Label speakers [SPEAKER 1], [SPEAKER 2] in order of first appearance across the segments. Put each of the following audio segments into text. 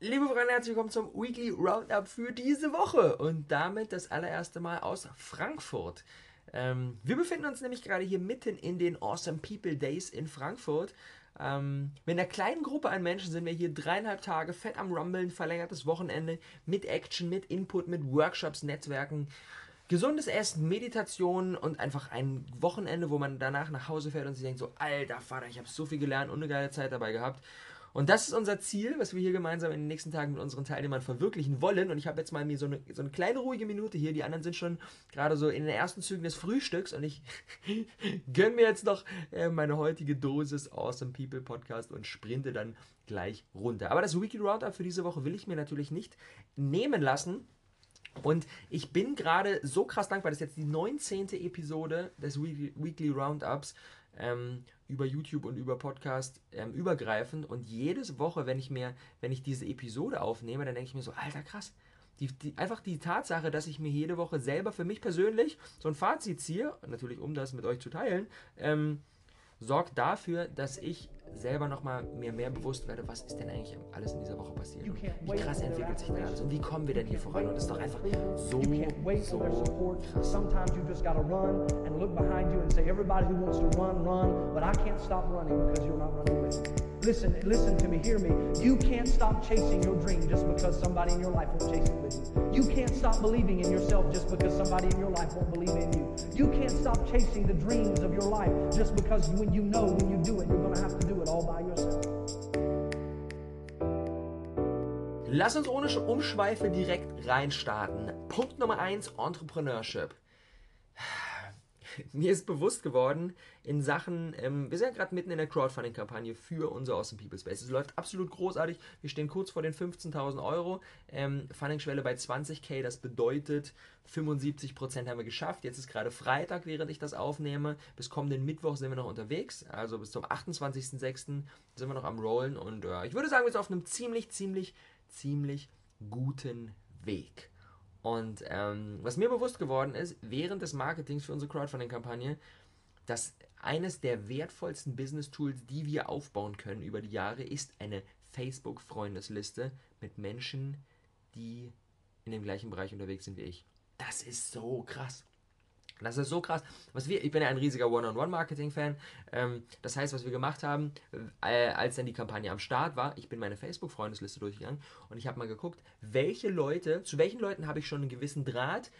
[SPEAKER 1] Liebe Freunde, herzlich willkommen zum Weekly Roundup für diese Woche und damit das allererste Mal aus Frankfurt. Ähm, wir befinden uns nämlich gerade hier mitten in den Awesome People Days in Frankfurt. Ähm, mit einer kleinen Gruppe an Menschen sind wir hier dreieinhalb Tage fett am Rumbeln, verlängertes Wochenende mit Action, mit Input, mit Workshops, Netzwerken, gesundes Essen, Meditation und einfach ein Wochenende, wo man danach nach Hause fährt und sich denkt so, alter Vater, ich habe so viel gelernt und eine geile Zeit dabei gehabt. Und das ist unser Ziel, was wir hier gemeinsam in den nächsten Tagen mit unseren Teilnehmern verwirklichen wollen. Und ich habe jetzt mal mir so eine, so eine kleine ruhige Minute hier. Die anderen sind schon gerade so in den ersten Zügen des Frühstücks. Und ich gönne mir jetzt noch äh, meine heutige Dosis Awesome People Podcast und sprinte dann gleich runter. Aber das Weekly Roundup für diese Woche will ich mir natürlich nicht nehmen lassen. Und ich bin gerade so krass dankbar, das ist jetzt die 19. Episode des Weekly Roundups ähm, über YouTube und über Podcast ähm, übergreifend. Und jede Woche, wenn ich mir, wenn ich diese Episode aufnehme, dann denke ich mir so, alter krass. Die, die, einfach die Tatsache, dass ich mir jede Woche selber für mich persönlich so ein Fazit ziehe, natürlich um das mit euch zu teilen, ähm, sorgt dafür, dass ich selber nochmal mir mehr bewusst werde, was ist denn eigentlich alles in dieser Woche passiert und wie krass entwickelt sich denn alles und wie kommen wir denn hier voran und das ist doch einfach so, so krass. Sometimes you just gotta run and look behind you and say everybody who wants to run, run, but I can't stop running because you're not running with me. Listen, listen to me, hear me. You can't stop chasing your dream just because somebody in your life won't chase it with you. You can't stop believing in yourself just because somebody in your life won't believe in you. You can't stop chasing the dreams of your life just because when you know when you do it, you're going to have to it all by yourself. Lass uns ohne Umschweife direkt reinstarten. Punkt Nummer 1, Entrepreneurship mir ist bewusst geworden in Sachen, ähm, wir sind ja gerade mitten in der Crowdfunding-Kampagne für unser Awesome People Space. Es läuft absolut großartig. Wir stehen kurz vor den 15.000 Euro. Ähm, Funding-Schwelle bei 20k, das bedeutet 75% haben wir geschafft. Jetzt ist gerade Freitag, während ich das aufnehme. Bis kommenden Mittwoch sind wir noch unterwegs. Also bis zum 28.06. sind wir noch am Rollen. Und äh, ich würde sagen, wir sind auf einem ziemlich, ziemlich, ziemlich guten Weg. Und ähm, was mir bewusst geworden ist, während des Marketings für unsere Crowdfunding-Kampagne, dass eines der wertvollsten Business-Tools, die wir aufbauen können über die Jahre, ist eine Facebook-Freundesliste mit Menschen, die in dem gleichen Bereich unterwegs sind wie ich. Das ist so krass. Das ist so krass. Was wir, ich bin ja ein riesiger One-on-One-Marketing-Fan. Ähm, das heißt, was wir gemacht haben, äh, als dann die Kampagne am Start war, ich bin meine Facebook-Freundesliste durchgegangen und ich habe mal geguckt, welche Leute, zu welchen Leuten habe ich schon einen gewissen Draht,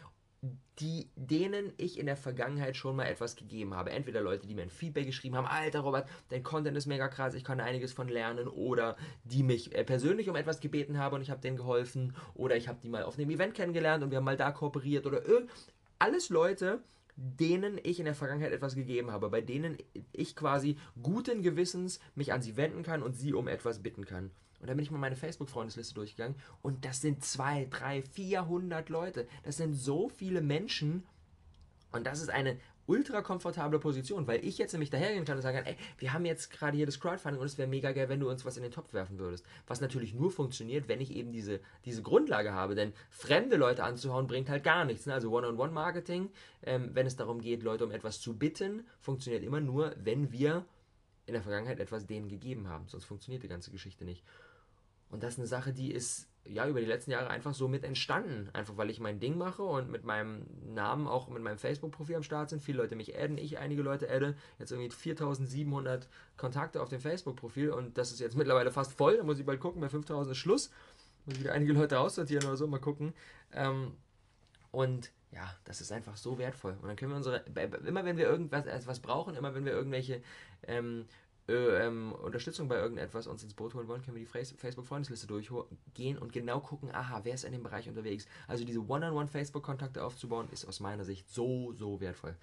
[SPEAKER 1] die, denen ich in der Vergangenheit schon mal etwas gegeben habe. Entweder Leute, die mir ein Feedback geschrieben haben, Alter Robert, dein Content ist mega krass, ich kann einiges von lernen, oder die mich äh, persönlich um etwas gebeten haben und ich habe denen geholfen, oder ich habe die mal auf einem Event kennengelernt und wir haben mal da kooperiert, oder alles Leute, denen ich in der Vergangenheit etwas gegeben habe, bei denen ich quasi guten Gewissens mich an sie wenden kann und sie um etwas bitten kann. Und dann bin ich mal meine Facebook-Freundesliste durchgegangen und das sind zwei, drei, 400 Leute. Das sind so viele Menschen und das ist eine ultra komfortable Position, weil ich jetzt nämlich dahergehen kann und sagen kann, ey, wir haben jetzt gerade hier das Crowdfunding und es wäre mega geil, wenn du uns was in den Topf werfen würdest. Was natürlich nur funktioniert, wenn ich eben diese, diese Grundlage habe, denn fremde Leute anzuhauen bringt halt gar nichts. Ne? Also One-on-One-Marketing, ähm, wenn es darum geht, Leute um etwas zu bitten, funktioniert immer nur, wenn wir in der Vergangenheit etwas denen gegeben haben. Sonst funktioniert die ganze Geschichte nicht. Und das ist eine Sache, die ist ja über die letzten Jahre einfach so mit entstanden. Einfach weil ich mein Ding mache und mit meinem Namen auch mit meinem Facebook-Profil am Start sind. Viele Leute mich adden, ich einige Leute adde. Jetzt irgendwie 4700 Kontakte auf dem Facebook-Profil und das ist jetzt mittlerweile fast voll. Da muss ich bald gucken, bei 5000 ist Schluss. Muss ich wieder einige Leute aussortieren oder so, mal gucken. Ähm, und ja, das ist einfach so wertvoll. Und dann können wir unsere, immer wenn wir irgendwas etwas brauchen, immer wenn wir irgendwelche ähm, äh, ähm, Unterstützung bei irgendetwas uns ins Boot holen wollen, können wir die Facebook-Freundesliste durchgehen und genau gucken, aha, wer ist in dem Bereich unterwegs. Also diese One-on-One-Facebook-Kontakte aufzubauen, ist aus meiner Sicht so, so wertvoll.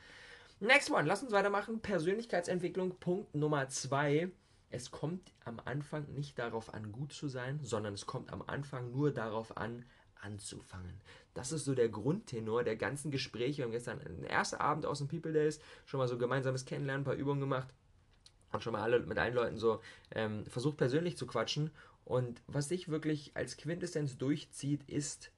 [SPEAKER 1] Next one, lass uns weitermachen. Persönlichkeitsentwicklung, Punkt Nummer zwei. Es kommt am Anfang nicht darauf an, gut zu sein, sondern es kommt am Anfang nur darauf an, anzufangen. Das ist so der Grundtenor der ganzen Gespräche. Wir haben gestern den ersten Abend aus den People Days schon mal so gemeinsames Kennenlernen, ein paar Übungen gemacht und schon mal alle, mit allen Leuten so ähm, versucht persönlich zu quatschen. Und was sich wirklich als Quintessenz durchzieht, ist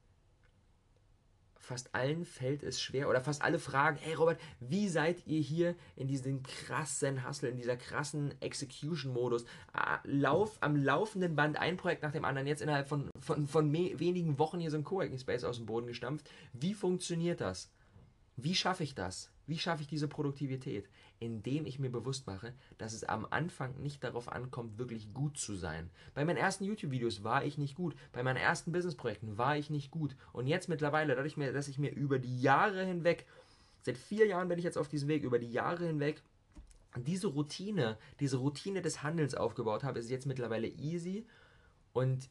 [SPEAKER 1] fast allen fällt es schwer oder fast alle fragen, hey Robert, wie seid ihr hier in diesem krassen Hustle, in dieser krassen Execution-Modus? Ah, lauf, am laufenden Band ein Projekt nach dem anderen, jetzt innerhalb von, von, von wenigen Wochen hier so ein Coworking Space aus dem Boden gestampft. Wie funktioniert das? Wie schaffe ich das? Wie schaffe ich diese Produktivität? Indem ich mir bewusst mache, dass es am Anfang nicht darauf ankommt, wirklich gut zu sein. Bei meinen ersten YouTube-Videos war ich nicht gut. Bei meinen ersten Business-Projekten war ich nicht gut. Und jetzt mittlerweile, dadurch, dass ich mir über die Jahre hinweg, seit vier Jahren bin ich jetzt auf diesem Weg, über die Jahre hinweg diese Routine, diese Routine des Handelns aufgebaut habe, ist jetzt mittlerweile easy und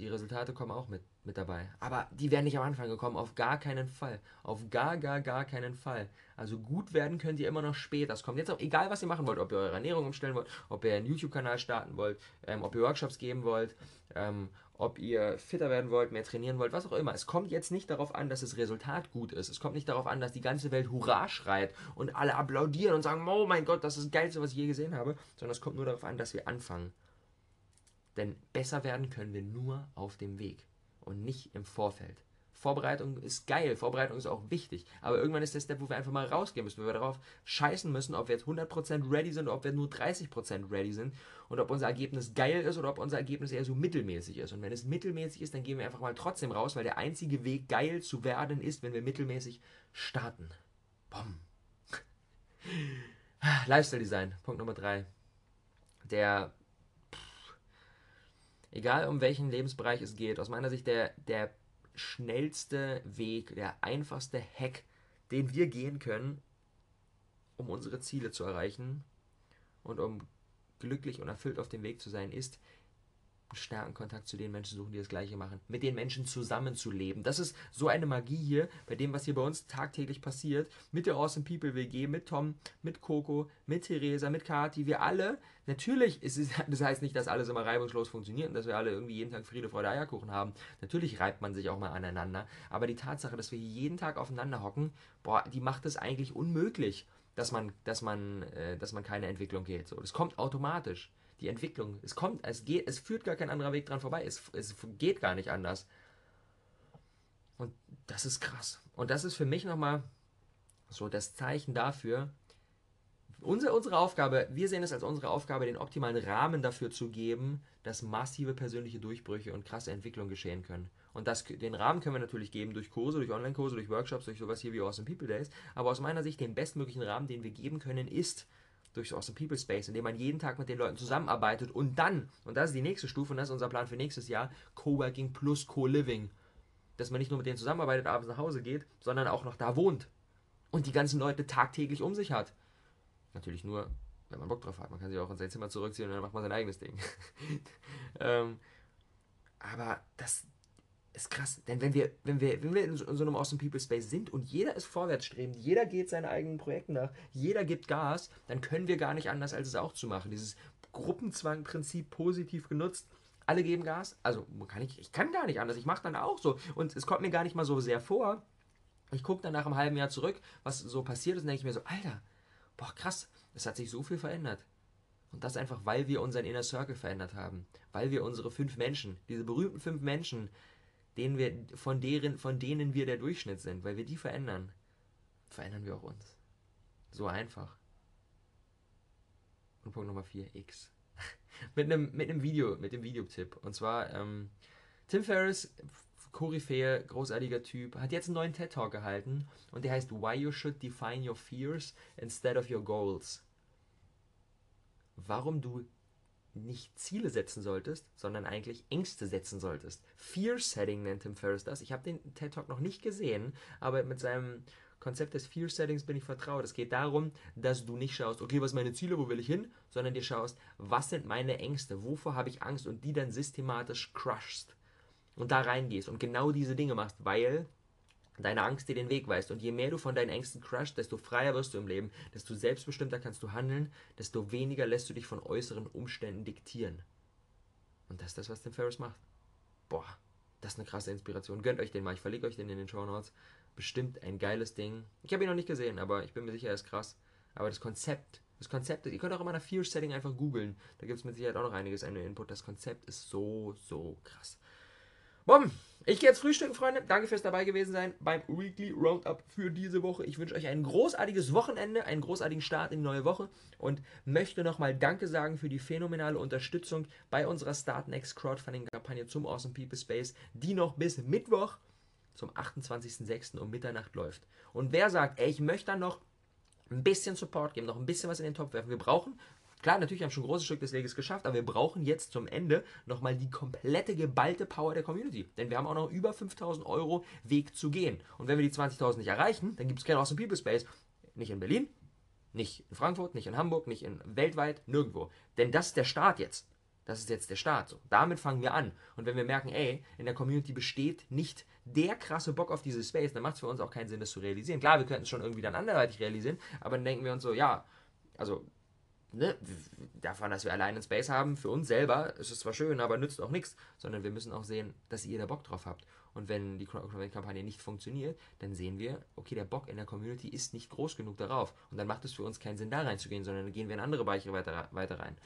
[SPEAKER 1] die Resultate kommen auch mit, mit dabei. Aber die werden nicht am Anfang gekommen, auf gar keinen Fall. Auf gar, gar, gar keinen Fall. Also gut werden könnt ihr immer noch später. Es kommt jetzt auch, egal was ihr machen wollt, ob ihr eure Ernährung umstellen wollt, ob ihr einen YouTube-Kanal starten wollt, ähm, ob ihr Workshops geben wollt, ähm, ob ihr fitter werden wollt, mehr trainieren wollt, was auch immer. Es kommt jetzt nicht darauf an, dass das Resultat gut ist. Es kommt nicht darauf an, dass die ganze Welt Hurra schreit und alle applaudieren und sagen, oh mein Gott, das ist das Geilste, was ich je gesehen habe, sondern es kommt nur darauf an, dass wir anfangen. Denn besser werden können wir nur auf dem Weg und nicht im Vorfeld. Vorbereitung ist geil, Vorbereitung ist auch wichtig. Aber irgendwann ist der Step, wo wir einfach mal rausgehen müssen, wo wir darauf scheißen müssen, ob wir jetzt 100% ready sind oder ob wir nur 30% ready sind und ob unser Ergebnis geil ist oder ob unser Ergebnis eher so mittelmäßig ist. Und wenn es mittelmäßig ist, dann gehen wir einfach mal trotzdem raus, weil der einzige Weg, geil zu werden, ist, wenn wir mittelmäßig starten. Bom. Lifestyle Design, Punkt Nummer 3. Der egal um welchen Lebensbereich es geht, aus meiner Sicht der, der schnellste Weg, der einfachste Hack, den wir gehen können, um unsere Ziele zu erreichen und um glücklich und erfüllt auf dem Weg zu sein, ist, starken Kontakt zu den Menschen suchen, die das Gleiche machen. Mit den Menschen zusammenzuleben. Das ist so eine Magie hier, bei dem, was hier bei uns tagtäglich passiert. Mit der Awesome People WG, mit Tom, mit Coco, mit Theresa, mit Kati. Wir alle, natürlich ist es, das heißt nicht, dass alles immer reibungslos funktioniert und dass wir alle irgendwie jeden Tag Friede, Freude, Eierkuchen haben. Natürlich reibt man sich auch mal aneinander. Aber die Tatsache, dass wir jeden Tag aufeinander hocken, boah, die macht es eigentlich unmöglich, dass man, dass man, äh, dass man keine Entwicklung geht. So, das kommt automatisch die Entwicklung. Es kommt, es geht, es führt gar kein anderer Weg dran vorbei. Es, es geht gar nicht anders. Und das ist krass. Und das ist für mich nochmal so das Zeichen dafür, unsere, unsere Aufgabe, wir sehen es als unsere Aufgabe, den optimalen Rahmen dafür zu geben, dass massive persönliche Durchbrüche und krasse Entwicklungen geschehen können. Und das, den Rahmen können wir natürlich geben durch Kurse, durch Online-Kurse, durch Workshops, durch sowas hier wie Awesome People Days. Aber aus meiner Sicht den bestmöglichen Rahmen, den wir geben können, ist, durch Awesome People Space, indem man jeden Tag mit den Leuten zusammenarbeitet und dann, und das ist die nächste Stufe und das ist unser Plan für nächstes Jahr, Coworking plus Co-Living. Dass man nicht nur mit denen zusammenarbeitet, abends nach Hause geht, sondern auch noch da wohnt und die ganzen Leute tagtäglich um sich hat. Natürlich nur, wenn man Bock drauf hat. Man kann sich auch in sein Zimmer zurückziehen und dann macht man sein eigenes Ding. ähm, aber das, ist krass. Denn wenn wir, wenn wir, wenn wir in so, in so einem Awesome People Space sind und jeder ist vorwärtsstrebend, jeder geht seinen eigenen Projekten nach, jeder gibt Gas, dann können wir gar nicht anders, als es auch zu machen. Dieses Gruppenzwangprinzip positiv genutzt. Alle geben Gas. Also kann ich, ich kann gar nicht anders. Ich mache dann auch so. Und es kommt mir gar nicht mal so sehr vor. Ich gucke dann nach einem halben Jahr zurück, was so passiert ist, und denke ich mir so, Alter, boah, krass, es hat sich so viel verändert. Und das einfach, weil wir unseren Inner Circle verändert haben. Weil wir unsere fünf Menschen, diese berühmten fünf Menschen, denen wir, von, deren, von denen wir der Durchschnitt sind, weil wir die verändern, verändern wir auch uns. So einfach. Und Punkt Nummer 4, X. mit einem mit einem Video, mit dem Videotipp. Und zwar, ähm, Tim Ferriss, Koryphäe, großartiger Typ, hat jetzt einen neuen TED Talk gehalten und der heißt Why You Should Define Your Fears Instead of Your Goals. Warum du nicht Ziele setzen solltest, sondern eigentlich Ängste setzen solltest. Fear Setting nennt Tim Ferriss das. Ich habe den TED Talk noch nicht gesehen, aber mit seinem Konzept des Fear Settings bin ich vertraut. Es geht darum, dass du nicht schaust, okay, was sind meine Ziele, wo will ich hin, sondern dir schaust, was sind meine Ängste, wovor habe ich Angst und die dann systematisch crushst und da reingehst und genau diese Dinge machst, weil deine Angst dir den Weg weist. Und je mehr du von deinen Ängsten crusht, desto freier wirst du im Leben, desto selbstbestimmter kannst du handeln, desto weniger lässt du dich von äußeren Umständen diktieren. Und das ist das, was Tim Ferriss macht. Boah, das ist eine krasse Inspiration. Gönnt euch den mal, ich verlinke euch den in den Show Notes. Bestimmt ein geiles Ding. Ich habe ihn noch nicht gesehen, aber ich bin mir sicher, er ist krass. Aber das Konzept, das Konzept, ihr könnt auch immer nach Fear Setting einfach googeln. Da gibt es mit Sicherheit auch noch einiges an Input. Das Konzept ist so, so krass. Bumm! Ich gehe jetzt frühstücken, Freunde. Danke fürs dabei gewesen sein beim Weekly Roundup für diese Woche. Ich wünsche euch ein großartiges Wochenende, einen großartigen Start in die neue Woche und möchte nochmal Danke sagen für die phänomenale Unterstützung bei unserer Start Next Crowdfunding-Kampagne zum Awesome People Space, die noch bis Mittwoch zum 28.06. um Mitternacht läuft. Und wer sagt, ey, ich möchte dann noch ein bisschen Support geben, noch ein bisschen was in den Topf werfen. Wir brauchen Klar, natürlich haben wir schon ein großes Stück des Weges geschafft, aber wir brauchen jetzt zum Ende nochmal die komplette geballte Power der Community. Denn wir haben auch noch über 5000 Euro Weg zu gehen. Und wenn wir die 20.000 nicht erreichen, dann gibt es keinen Awesome People Space. Nicht in Berlin, nicht in Frankfurt, nicht in Hamburg, nicht in weltweit, nirgendwo. Denn das ist der Start jetzt. Das ist jetzt der Start. So. Damit fangen wir an. Und wenn wir merken, ey, in der Community besteht nicht der krasse Bock auf diese Space, dann macht es für uns auch keinen Sinn, das zu realisieren. Klar, wir könnten es schon irgendwie dann anderweitig realisieren, aber dann denken wir uns so, ja, also ne, davon, dass wir allein einen Space haben, für uns selber ist es zwar schön, aber nützt auch nichts, sondern wir müssen auch sehen, dass ihr da Bock drauf habt. Und wenn die Crowdfunding-Kampagne nicht funktioniert, dann sehen wir, okay, der Bock in der Community ist nicht groß genug darauf. Und dann macht es für uns keinen Sinn, da reinzugehen, sondern dann gehen wir in andere Bereiche weiter, weiter rein.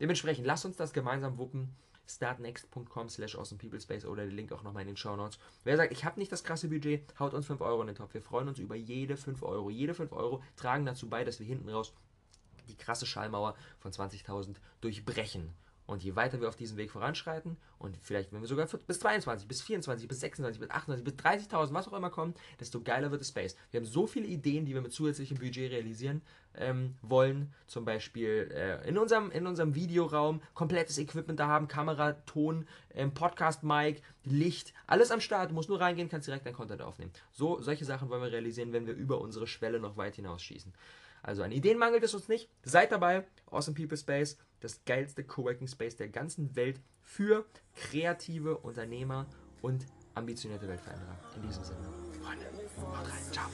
[SPEAKER 1] Dementsprechend, lasst uns das gemeinsam wuppen startnext.com slash awesomepeoplespace oder der Link auch nochmal in den Show Notes. Wer sagt, ich habe nicht das krasse Budget, haut uns 5 Euro in den Topf. Wir freuen uns über jede 5 Euro. Jede 5 Euro tragen dazu bei, dass wir hinten raus die krasse Schallmauer von 20.000 durchbrechen. Und je weiter wir auf diesem Weg voranschreiten und vielleicht, wenn wir sogar bis 22, bis 24, bis 26, bis 28, bis 30.000, was auch immer kommen, desto geiler wird das Space. Wir haben so viele Ideen, die wir mit zusätzlichem Budget realisieren ähm, wollen. Zum Beispiel äh, in, unserem, in unserem Videoraum komplettes Equipment da haben, Kamera, Ton, ähm, Podcast-Mic, Licht, alles am Start. Du musst nur reingehen, kannst direkt dein Content aufnehmen. So, solche Sachen wollen wir realisieren, wenn wir über unsere Schwelle noch weit hinausschießen. Also an Ideen mangelt es uns nicht. Seid dabei. Awesome People Space, das geilste Coworking Space der ganzen Welt für kreative Unternehmer und ambitionierte Weltveränderer. In diesem Sinne. Freunde, haut rein. Ciao.